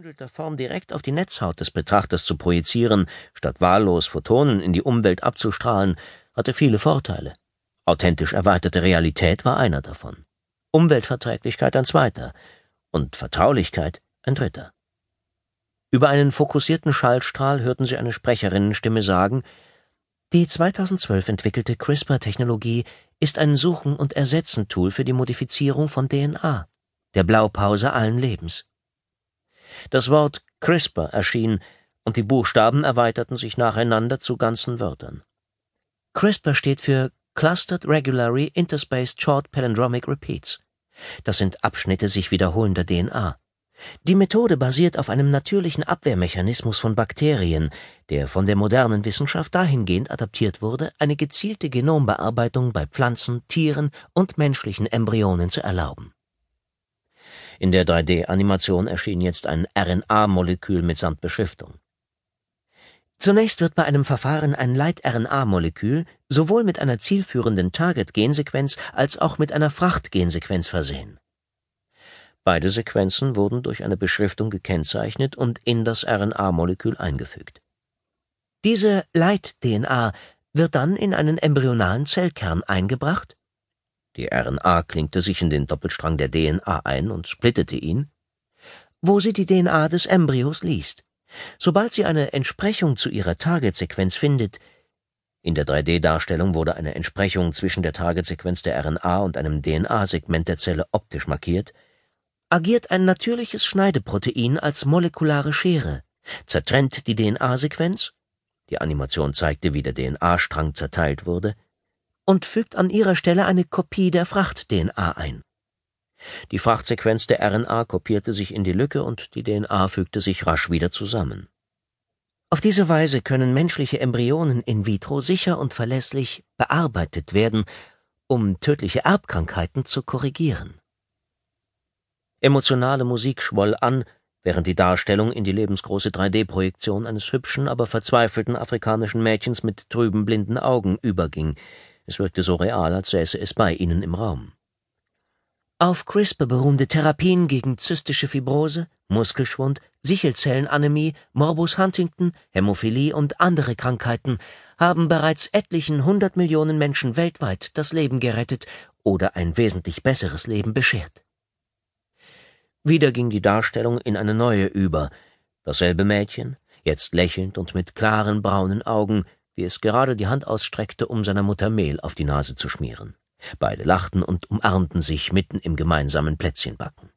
gebündelter Form direkt auf die Netzhaut des Betrachters zu projizieren, statt wahllos Photonen in die Umwelt abzustrahlen, hatte viele Vorteile. Authentisch erweiterte Realität war einer davon. Umweltverträglichkeit ein zweiter und Vertraulichkeit ein dritter. Über einen fokussierten Schallstrahl hörten sie eine Sprecherinnenstimme sagen, die 2012 entwickelte CRISPR-Technologie ist ein Suchen- und Ersetzen-Tool für die Modifizierung von DNA, der Blaupause allen Lebens. Das Wort CRISPR erschien, und die Buchstaben erweiterten sich nacheinander zu ganzen Wörtern. CRISPR steht für Clustered Regularly Interspaced Short Palindromic Repeats. Das sind Abschnitte sich wiederholender DNA. Die Methode basiert auf einem natürlichen Abwehrmechanismus von Bakterien, der von der modernen Wissenschaft dahingehend adaptiert wurde, eine gezielte Genombearbeitung bei Pflanzen, Tieren und menschlichen Embryonen zu erlauben. In der 3D-Animation erschien jetzt ein RNA-Molekül mitsamt Beschriftung. Zunächst wird bei einem Verfahren ein Leit-RNA-Molekül sowohl mit einer zielführenden Target-Gensequenz als auch mit einer Fracht-Gensequenz versehen. Beide Sequenzen wurden durch eine Beschriftung gekennzeichnet und in das RNA-Molekül eingefügt. Diese Leit-DNA wird dann in einen embryonalen Zellkern eingebracht die RNA klinkte sich in den Doppelstrang der DNA ein und splittete ihn, wo sie die DNA des Embryos liest. Sobald sie eine Entsprechung zu ihrer Targetsequenz findet, in der 3D-Darstellung wurde eine Entsprechung zwischen der Targetsequenz der RNA und einem DNA-Segment der Zelle optisch markiert, agiert ein natürliches Schneideprotein als molekulare Schere, zertrennt die DNA-Sequenz, die Animation zeigte, wie der DNA-Strang zerteilt wurde, und fügt an ihrer Stelle eine Kopie der Fracht-DNA ein. Die Frachtsequenz der RNA kopierte sich in die Lücke und die DNA fügte sich rasch wieder zusammen. Auf diese Weise können menschliche Embryonen in vitro sicher und verlässlich bearbeitet werden, um tödliche Erbkrankheiten zu korrigieren. Emotionale Musik schwoll an, während die Darstellung in die lebensgroße 3D-Projektion eines hübschen, aber verzweifelten afrikanischen Mädchens mit trüben blinden Augen überging, es wirkte so real, als säße es bei ihnen im Raum. Auf CRISPR beruhende Therapien gegen zystische Fibrose, Muskelschwund, Sichelzellenanämie, Morbus Huntington, Hämophilie und andere Krankheiten haben bereits etlichen hundert Millionen Menschen weltweit das Leben gerettet oder ein wesentlich besseres Leben beschert. Wieder ging die Darstellung in eine neue über. Dasselbe Mädchen, jetzt lächelnd und mit klaren braunen Augen, wie es gerade die Hand ausstreckte, um seiner Mutter Mehl auf die Nase zu schmieren. Beide lachten und umarmten sich mitten im gemeinsamen Plätzchenbacken.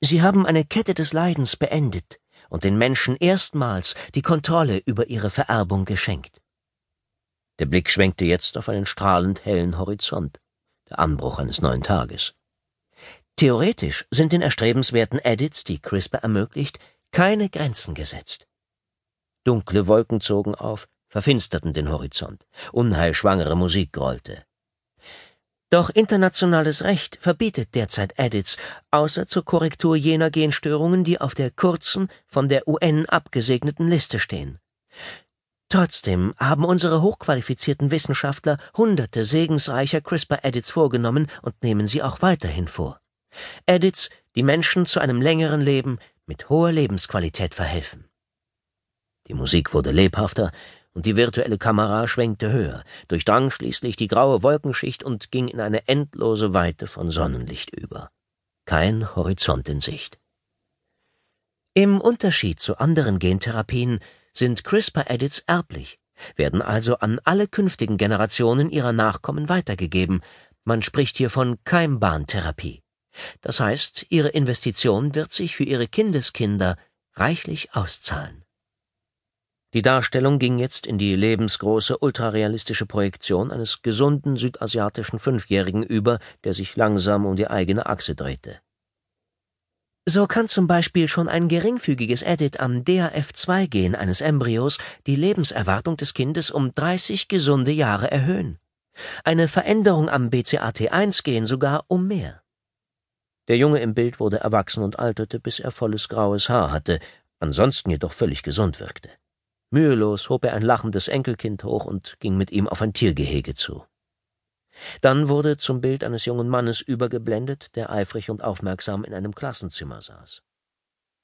Sie haben eine Kette des Leidens beendet und den Menschen erstmals die Kontrolle über ihre Vererbung geschenkt. Der Blick schwenkte jetzt auf einen strahlend hellen Horizont, der Anbruch eines neuen Tages. Theoretisch sind den erstrebenswerten Edits, die CRISPR ermöglicht, keine Grenzen gesetzt. Dunkle Wolken zogen auf, verfinsterten den Horizont. Unheilschwangere Musik grollte. Doch internationales Recht verbietet derzeit Edits, außer zur Korrektur jener Genstörungen, die auf der kurzen, von der UN abgesegneten Liste stehen. Trotzdem haben unsere hochqualifizierten Wissenschaftler hunderte segensreicher CRISPR-Edits vorgenommen und nehmen sie auch weiterhin vor. Edits, die Menschen zu einem längeren Leben mit hoher Lebensqualität verhelfen. Die Musik wurde lebhafter, und die virtuelle Kamera schwenkte höher, durchdrang schließlich die graue Wolkenschicht und ging in eine endlose Weite von Sonnenlicht über. Kein Horizont in Sicht. Im Unterschied zu anderen Gentherapien sind CRISPR-Edits erblich, werden also an alle künftigen Generationen ihrer Nachkommen weitergegeben. Man spricht hier von Keimbahntherapie. Das heißt, ihre Investition wird sich für ihre Kindeskinder reichlich auszahlen. Die Darstellung ging jetzt in die lebensgroße, ultrarealistische Projektion eines gesunden südasiatischen Fünfjährigen über, der sich langsam um die eigene Achse drehte. So kann zum Beispiel schon ein geringfügiges Edit am DAF2-Gen eines Embryos die Lebenserwartung des Kindes um 30 gesunde Jahre erhöhen. Eine Veränderung am BCAT1-Gen sogar um mehr. Der Junge im Bild wurde erwachsen und alterte, bis er volles graues Haar hatte, ansonsten jedoch völlig gesund wirkte. Mühelos hob er ein lachendes Enkelkind hoch und ging mit ihm auf ein Tiergehege zu. Dann wurde zum Bild eines jungen Mannes übergeblendet, der eifrig und aufmerksam in einem Klassenzimmer saß